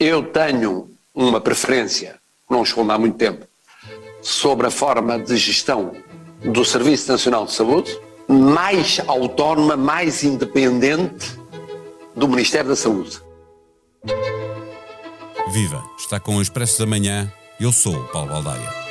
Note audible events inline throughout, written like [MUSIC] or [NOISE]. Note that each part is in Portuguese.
Eu tenho uma preferência, não escondo há muito tempo, sobre a forma de gestão do Serviço Nacional de Saúde, mais autónoma, mais independente do Ministério da Saúde. Viva! Está com o Expresso da Manhã. Eu sou o Paulo Baldaia.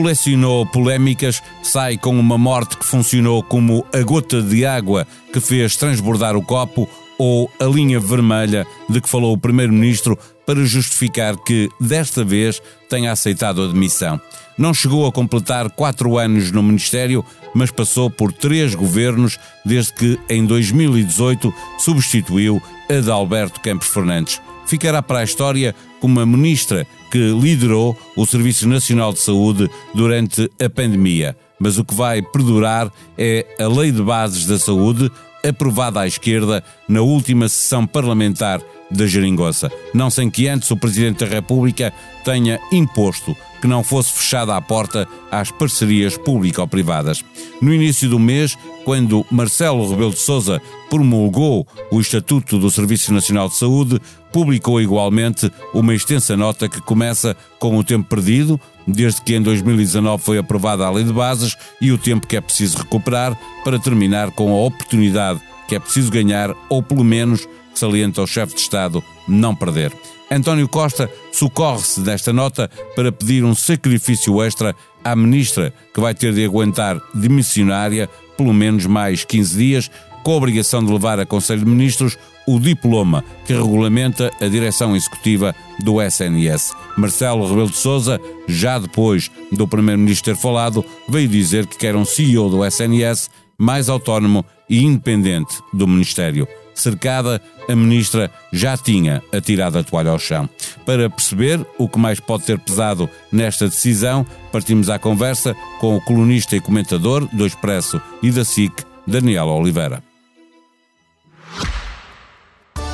Colecionou polémicas, sai com uma morte que funcionou como a gota de água que fez transbordar o copo ou a linha vermelha de que falou o Primeiro-Ministro para justificar que, desta vez, tenha aceitado a demissão. Não chegou a completar quatro anos no Ministério, mas passou por três governos desde que, em 2018, substituiu a de Alberto Campos Fernandes. Ficará para a história como a ministra que liderou o Serviço Nacional de Saúde durante a pandemia. Mas o que vai perdurar é a Lei de Bases da Saúde, aprovada à esquerda na última sessão parlamentar da Geringonça, não sem que antes o Presidente da República tenha imposto que não fosse fechada a porta às parcerias público-privadas. No início do mês, quando Marcelo Rebelo de Sousa promulgou o Estatuto do Serviço Nacional de Saúde, publicou igualmente uma extensa nota que começa com o tempo perdido, desde que em 2019 foi aprovada a Lei de Bases, e o tempo que é preciso recuperar, para terminar com a oportunidade que é preciso ganhar, ou pelo menos, salienta o chefe de Estado, não perder. António Costa socorre-se desta nota para pedir um sacrifício extra à ministra, que vai ter de aguentar de missionária pelo menos mais 15 dias, com a obrigação de levar a Conselho de Ministros o diploma que regulamenta a direção executiva do SNS. Marcelo Rebelo de Sousa, já depois do Primeiro-Ministro ter falado, veio dizer que quer um CEO do SNS mais autónomo e independente do Ministério cercada, a ministra já tinha atirado a toalha ao chão. Para perceber o que mais pode ter pesado nesta decisão, partimos à conversa com o colunista e comentador do Expresso e da SIC, Daniel Oliveira.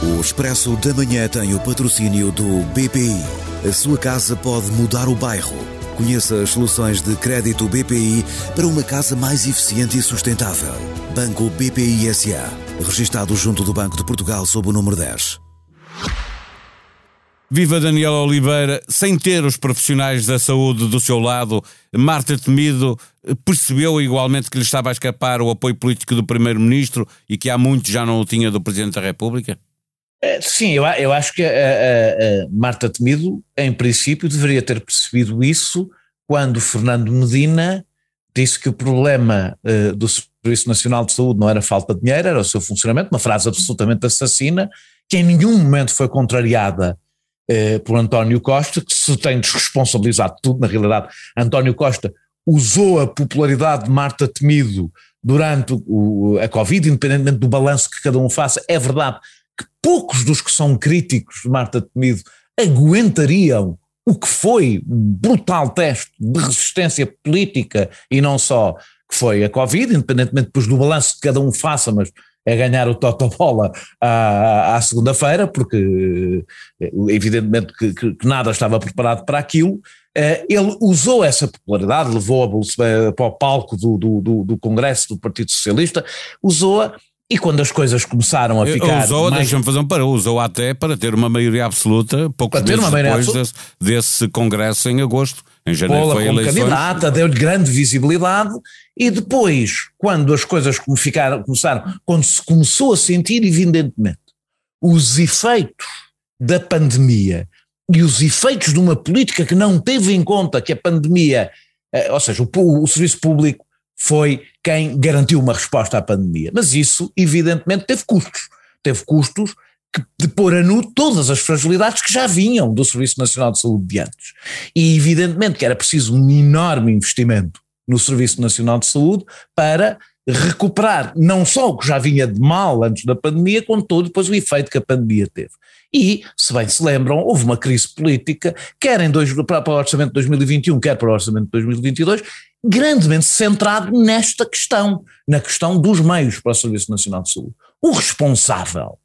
O Expresso da Manhã tem o patrocínio do BPI. A sua casa pode mudar o bairro. Conheça as soluções de crédito BPI para uma casa mais eficiente e sustentável. Banco BPI SA. Registado junto do Banco de Portugal sob o número 10. Viva Daniel Oliveira, sem ter os profissionais da saúde do seu lado, Marta Temido percebeu igualmente que lhe estava a escapar o apoio político do Primeiro-Ministro e que há muito já não o tinha do Presidente da República? É, sim, eu, eu acho que a, a, a Marta Temido, em princípio, deveria ter percebido isso quando Fernando Medina disse que o problema uh, do Serviço Nacional de Saúde não era falta de dinheiro, era o seu funcionamento, uma frase absolutamente assassina, que em nenhum momento foi contrariada uh, por António Costa, que se tem desresponsabilizado de tudo, na realidade, António Costa usou a popularidade de Marta Temido durante o, a Covid, independentemente do balanço que cada um faça, é verdade que poucos dos que são críticos de Marta Temido aguentariam o que foi um brutal teste de resistência política e não só que foi a Covid, independentemente depois do balanço que cada um faça, mas é ganhar o Totobola à, à segunda-feira, porque eh, evidentemente que, que, que, nada estava preparado para aquilo. Eh, ele usou essa popularidade, levou-a para o palco do, do, do, do Congresso do Partido Socialista, usou-a e quando as coisas começaram a ficar. Usou, mais... deixa-me fazer um para, usou até para ter uma maioria absoluta, poucos para meses depois desse, desse, congresso em agosto. Em janeiro Pola, foi como eleições. candidata, deu-lhe grande visibilidade, e depois, quando as coisas ficaram, começaram, quando se começou a sentir, evidentemente, os efeitos da pandemia e os efeitos de uma política que não teve em conta que a pandemia, eh, ou seja, o, o serviço público foi quem garantiu uma resposta à pandemia. Mas isso, evidentemente, teve custos. Teve custos de pôr a nu todas as fragilidades que já vinham do Serviço Nacional de Saúde de antes. E, evidentemente, que era preciso um enorme investimento no Serviço Nacional de Saúde para recuperar não só o que já vinha de mal antes da pandemia, com todo depois o efeito que a pandemia teve. E, se bem se lembram, houve uma crise política, quer em dois, para o orçamento de 2021, quer para o orçamento de 2022, grandemente centrado nesta questão, na questão dos meios para o Serviço Nacional de Saúde. O responsável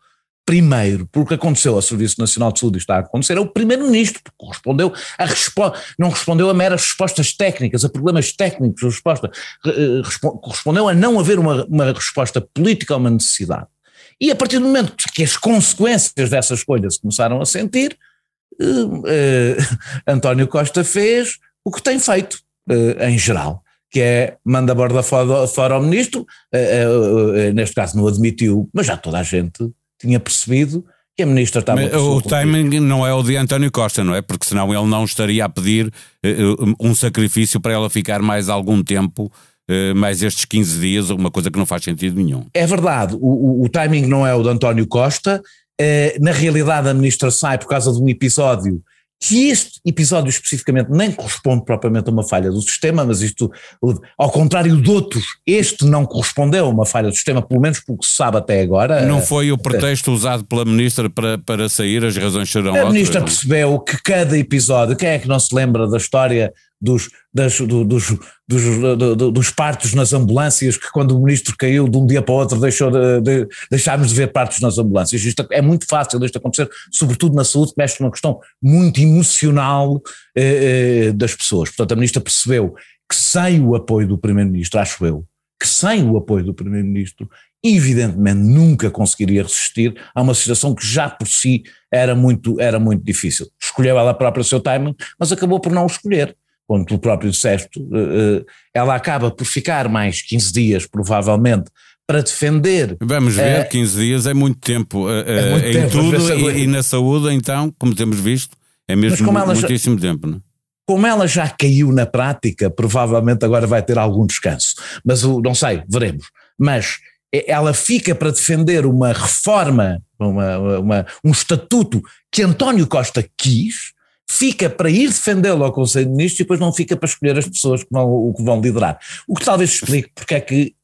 primeiro, porque aconteceu ao Serviço Nacional de Saúde e está a acontecer, é o Primeiro-Ministro, porque respondeu a respo não respondeu a meras respostas técnicas, a problemas técnicos, a resposta, eh, respondeu a não haver uma, uma resposta política a uma necessidade. E a partir do momento que as consequências dessas escolhas se começaram a sentir, eh, eh, [LAUGHS] António Costa fez o que tem feito em geral que é manda a borda fora, fora ao ministro, neste caso não admitiu, mas já toda a gente tinha percebido que a ministra estava... Mas, o timing não é o de António Costa, não é? Porque senão ele não estaria a pedir um sacrifício para ela ficar mais algum tempo mais estes 15 dias, uma coisa que não faz sentido nenhum. É verdade, o, o, o timing não é o de António Costa, na realidade a ministra sai por causa de um episódio que este episódio especificamente nem corresponde propriamente a uma falha do sistema, mas isto, ao contrário de outros, este não correspondeu a uma falha do sistema, pelo menos pelo que se sabe até agora. Não foi o pretexto usado pela ministra para, para sair, as razões serão A ministra percebeu que cada episódio, quem é que não se lembra da história dos, das, do, dos, dos, do, dos partos nas ambulâncias, que quando o ministro caiu de um dia para o outro deixou de, de, deixámos de ver partos nas ambulâncias. Isto é muito fácil isto acontecer, sobretudo na saúde, que mexe numa questão muito emocional eh, eh, das pessoas. Portanto, a ministra percebeu que sem o apoio do primeiro-ministro, acho eu, que sem o apoio do primeiro-ministro, evidentemente nunca conseguiria resistir a uma situação que já por si era muito, era muito difícil. Escolheu ela própria o seu timing, mas acabou por não o escolher como tu próprio disseste, eh, eh, ela acaba por ficar mais 15 dias, provavelmente, para defender. Vamos ver, 15 eh, dias é muito tempo é muito em tempo, tudo e, e, na saúde, então, como temos visto, é mesmo muitíssimo já, tempo. Não? É? Como ela já caiu na prática, provavelmente agora vai ter algum descanso. Mas não sei, veremos. Mas ela fica para defender uma reforma, uma, uma, um estatuto que António Costa quis, fica para ir defendê-lo ao Conselho de Ministros e depois não fica para escolher as pessoas que vão, que vão liderar. O que talvez explique porque é que,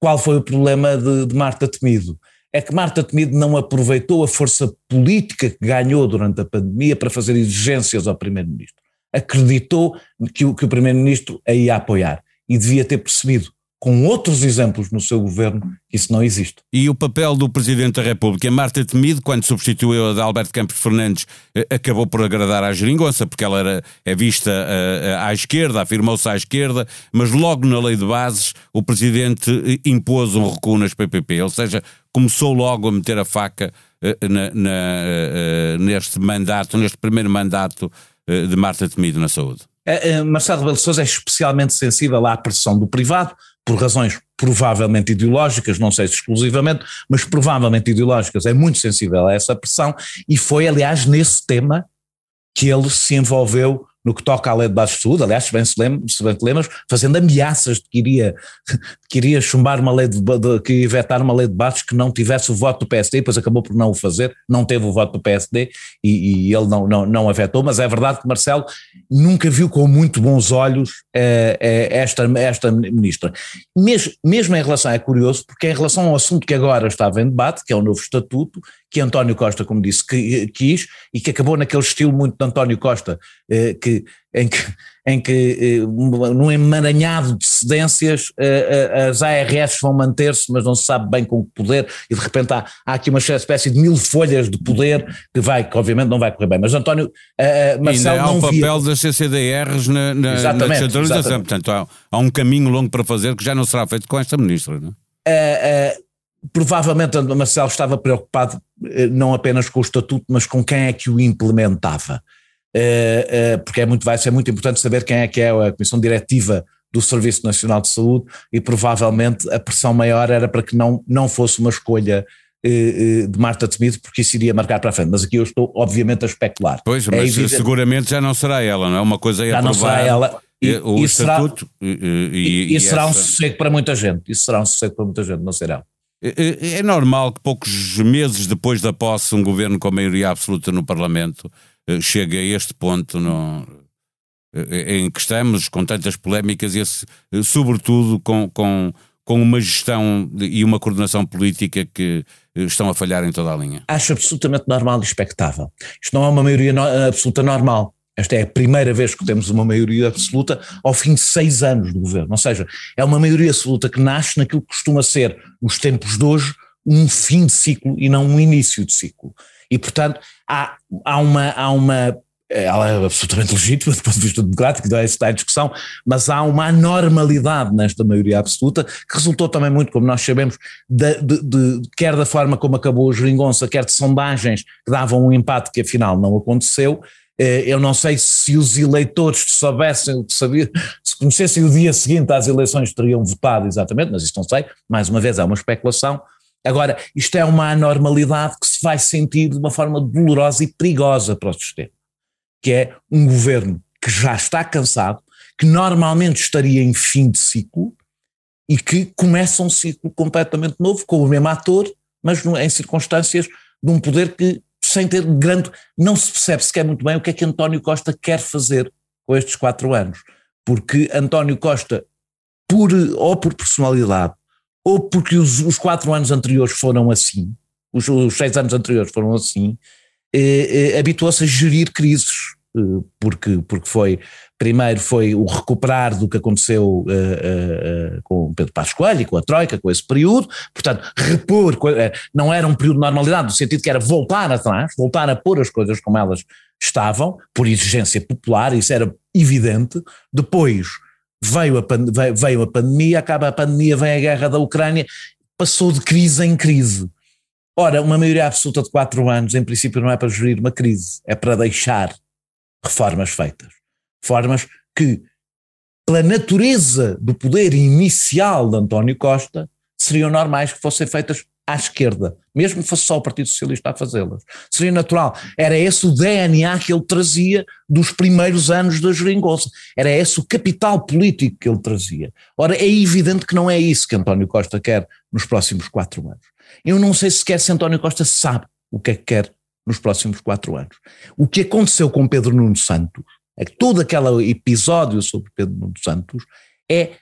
qual foi o problema de, de Marta Temido. É que Marta Temido não aproveitou a força política que ganhou durante a pandemia para fazer exigências ao Primeiro-Ministro. Acreditou que o, que o Primeiro-Ministro a ia apoiar e devia ter percebido com outros exemplos no seu governo, isso não existe. E o papel do Presidente da República, Marta Temido, quando substituiu a de Alberto Campos Fernandes, eh, acabou por agradar à geringonça, porque ela era, é vista uh, à esquerda, afirmou-se à esquerda, mas logo na lei de bases o Presidente impôs um recuo nas PPP, ou seja, começou logo a meter a faca uh, na, na, uh, neste mandato, neste primeiro mandato de Marta Temido na saúde. Marcelo Rebelo de Sousa é especialmente sensível à pressão do privado, por razões provavelmente ideológicas, não sei se exclusivamente, mas provavelmente ideológicas, é muito sensível a essa pressão e foi, aliás, nesse tema que ele se envolveu no que toca à lei de bases de saúde, aliás, se bem se, te lembras, fazendo ameaças de que iria, que iria chumbar uma lei de, de, que vetar uma lei de bases que não tivesse o voto do PSD, depois acabou por não o fazer, não teve o voto do PSD e, e ele não, não, não a vetou, mas é verdade que Marcelo nunca viu com muito bons olhos eh, eh, esta, esta ministra. Mesmo, mesmo em relação, é curioso, porque em relação ao assunto que agora estava em debate, que é o novo estatuto, que António Costa, como disse, que, quis e que acabou naquele estilo muito de António Costa, eh, que, em que, em que eh, num emaranhado de cedências eh, eh as ARS vão manter-se, mas não se sabe bem com que poder, e de repente há, há aqui uma espécie de mil folhas de poder que vai, que obviamente não vai correr bem. Mas António uh, Marcelo Ainda há o papel via... das CCDRs na, na, na descentralização, portanto há, há, um caminho longo para fazer que já não será feito com esta ministra. Não? Uh, uh, provavelmente Marcelo estava preocupado não apenas com o estatuto, mas com quem é que o implementava. Eh, eh, porque é muito, vai ser muito importante saber quem é que é a Comissão Diretiva do Serviço Nacional de Saúde e provavelmente a pressão maior era para que não, não fosse uma escolha de Marta Temido, porque isso iria marcar para a frente. Mas aqui eu estou, obviamente, a especular. Pois, é mas evidente... seguramente já não será ela, não é? Uma coisa é já aprovar não será ela. E, o e estatuto será, e, e, será essa... um sossego para muita gente. Isso será um sossego para muita gente, não será? É, é, é normal que poucos meses depois da posse um governo com maioria absoluta no Parlamento eh, chegue a este ponto no, eh, em que estamos, com tantas polémicas esse, eh, sobretudo com, com, com uma gestão e uma coordenação política que estão a falhar em toda a linha. Acho absolutamente normal e expectável. Isto não é uma maioria no, absoluta normal. Esta é a primeira vez que temos uma maioria absoluta ao fim de seis anos de governo. Ou seja, é uma maioria absoluta que nasce naquilo que costuma ser, nos tempos de hoje, um fim de ciclo e não um início de ciclo. E, portanto, há, há uma, há uma ela é absolutamente [LAUGHS] legítima do ponto de vista democrático, não é esta a discussão, mas há uma anormalidade nesta maioria absoluta, que resultou também muito, como nós sabemos, de, de, de, quer da forma como acabou a geringonça, quer de sondagens que davam um empate que afinal não aconteceu. Eh, eu não sei se os eleitores soubessem sabiam, se conhecessem o dia seguinte às eleições teriam votado exatamente, mas isto não sei, mais uma vez é uma especulação. Agora, isto é uma anormalidade que se vai sentir de uma forma dolorosa e perigosa para o sistema que é um governo que já está cansado, que normalmente estaria em fim de ciclo e que começa um ciclo completamente novo, com o mesmo ator, mas em circunstâncias de um poder que, sem ter grande. não se percebe sequer muito bem o que é que António Costa quer fazer com estes quatro anos. Porque António Costa, por, ou por personalidade, ou porque os, os quatro anos anteriores foram assim, os, os seis anos anteriores foram assim, eh, eh, habituou-se a gerir crises eh, porque, porque foi, primeiro foi o recuperar do que aconteceu uh, uh, uh, com Pedro Passos Coelho e com a Troika, com esse período, portanto, repor, não era um período de normalidade, no sentido que era voltar atrás, voltar a pôr as coisas como elas estavam, por exigência popular, isso era evidente, depois veio a, veio a pandemia, acaba a pandemia, vem a guerra da Ucrânia, passou de crise em crise. Ora, uma maioria absoluta de quatro anos, em princípio, não é para gerir uma crise, é para deixar reformas feitas. Reformas que, pela natureza do poder inicial de António Costa, seriam normais que fossem feitas à esquerda, mesmo que fosse só o Partido Socialista a fazê-las. Seria natural. Era esse o DNA que ele trazia dos primeiros anos da geringonça. Era esse o capital político que ele trazia. Ora, é evidente que não é isso que António Costa quer nos próximos quatro anos. Eu não sei sequer se António Costa sabe o que é que quer nos próximos quatro anos. O que aconteceu com Pedro Nuno Santos, é que todo aquele episódio sobre Pedro Nuno Santos é,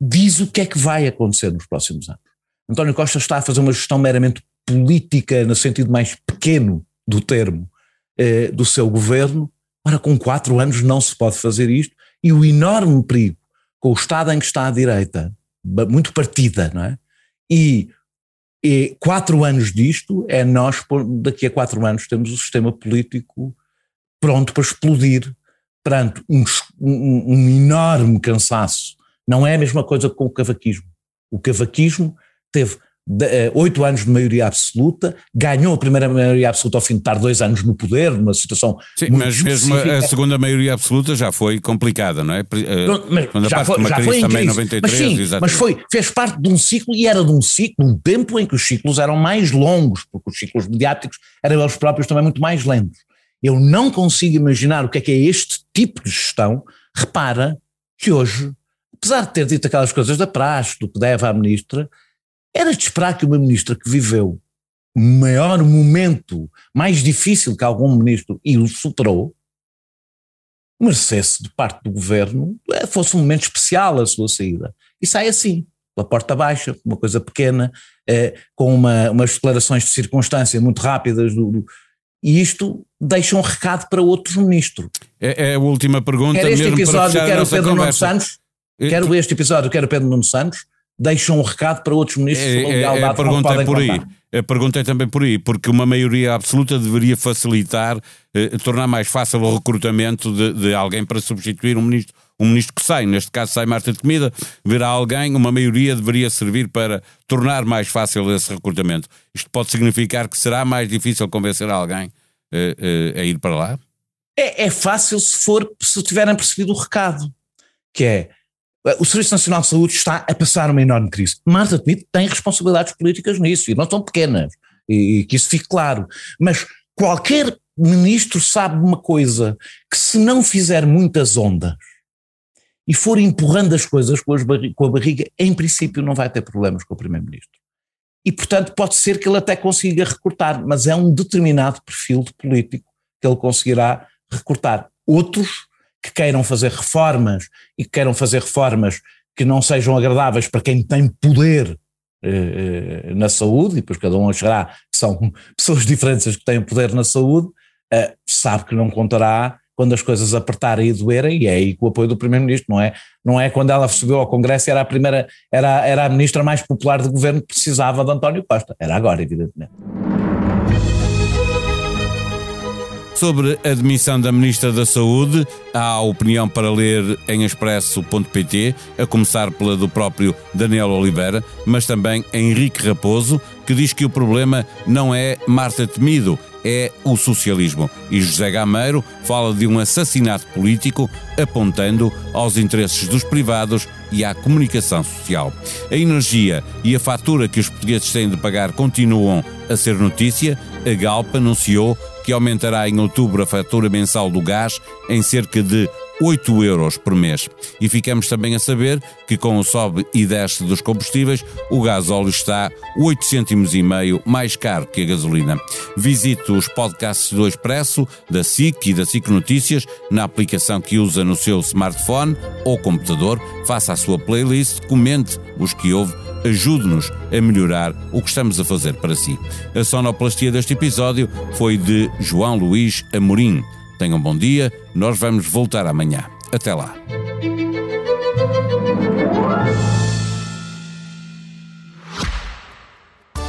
diz o que é que vai acontecer nos próximos anos. António Costa está a fazer uma gestão meramente política, no sentido mais pequeno do termo, eh, do seu governo. Ora, com quatro anos não se pode fazer isto, e o enorme perigo com o Estado em que está a direita, muito partida, não é? E e quatro anos disto é nós, daqui a quatro anos, temos o sistema político pronto para explodir perante um, um, um enorme cansaço. Não é a mesma coisa com o cavaquismo. O cavaquismo teve eh, oito anos de maioria absoluta, ganhou a primeira maioria absoluta ao fim de estar dois anos no poder, numa situação. Sim, mas mesmo a segunda maioria absoluta já foi complicada, não é? Não, mas já foi, já foi também 93, mas sim, mas foi, fez parte de um ciclo e era de um ciclo, um tempo em que os ciclos eram mais longos, porque os ciclos mediáticos eram eles próprios também muito mais lentos. Eu não consigo imaginar o que é que é este tipo de gestão. Repara que hoje, apesar de ter dito aquelas coisas da praxe, do que deve à ministra, era de esperar que uma ministra que viveu o maior momento, mais difícil que algum ministro e o superou, merecesse de parte do governo, eh, fosse um momento especial a sua saída. E sai assim, pela porta baixa, uma coisa pequena, eh, com uma, umas declarações de circunstância muito rápidas do, do, e isto deixa um recado para outros ministros. É, é a última pergunta. Quer este episódio, quer o Pedro Nuno Santos, quero este episódio, quero o Pedro Nuno Santos, deixam um recado para outros ministros é, sobre a lealdade. É, a pergunta é por aí. A pergunta é também por aí, porque uma maioria absoluta deveria facilitar, eh, tornar mais fácil o recrutamento de, de, alguém para substituir um ministro, um ministro que sai. Neste caso sai Marta de Comida, virá alguém, uma maioria deveria servir para tornar mais fácil esse recrutamento. Isto pode significar que será mais difícil convencer alguém eh, eh, a ir para lá? É, é fácil se for, se tiverem percebido o recado, que é o Serviço Nacional de Saúde está a passar uma enorme crise. Marta Temido tem responsabilidades políticas nisso, e não são pequenas, e, e que isso fique claro. Mas qualquer ministro sabe uma coisa, que se não fizer muitas ondas e for empurrando as coisas com, com a barriga, em princípio não vai ter problemas com o primeiro-ministro. E, portanto, pode ser que ele até consiga recortar, mas é um determinado perfil de político que ele conseguirá recortar. Outros que queiram fazer reformas e que queiram fazer reformas que não sejam agradáveis para quem tem poder eh, eh na saúde, e depois cada um achará que são [LAUGHS] pessoas diferentes que têm poder na saúde, eh, sabe que não contará quando as coisas apertarem e doerem, e é aí com o apoio do Primeiro-Ministro, não é? Não é quando ela subiu ao Congresso, era a primeira, era, era a ministra mais popular do governo que precisava de António Costa. Era agora, evidentemente. Sobre a demissão da Ministra da Saúde, há opinião para ler em expresso.pt, a começar pela do próprio Daniel Oliveira, mas também Henrique Raposo, que diz que o problema não é Marta Temido, é o socialismo. E José Gameiro fala de um assassinato político apontando aos interesses dos privados e à comunicação social. A energia e a fatura que os portugueses têm de pagar continuam a ser notícia. A Galp anunciou que aumentará em outubro a fatura mensal do gás em cerca de 8 euros por mês. E ficamos também a saber que com o sobe e desce dos combustíveis, o gás óleo está 8 cêntimos e meio mais caro que a gasolina. Visite os podcasts do Expresso, da SIC e da SIC Notícias na aplicação que usa no seu smartphone ou computador, faça a sua playlist, comente os que ouve ajude-nos a melhorar o que estamos a fazer para si. A sonoplastia deste episódio foi de João Luís Amorim. Tenham um bom dia, nós vamos voltar amanhã. Até lá.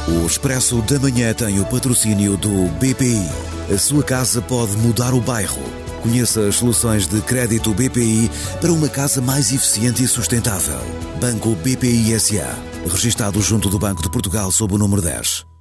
O Expresso da Manhã tem o patrocínio do BPI. A sua casa pode mudar o bairro. Conheça as soluções de crédito BPI para uma casa mais eficiente e sustentável. Banco BPI SA. Registado junto do Banco de Portugal sob o número 10.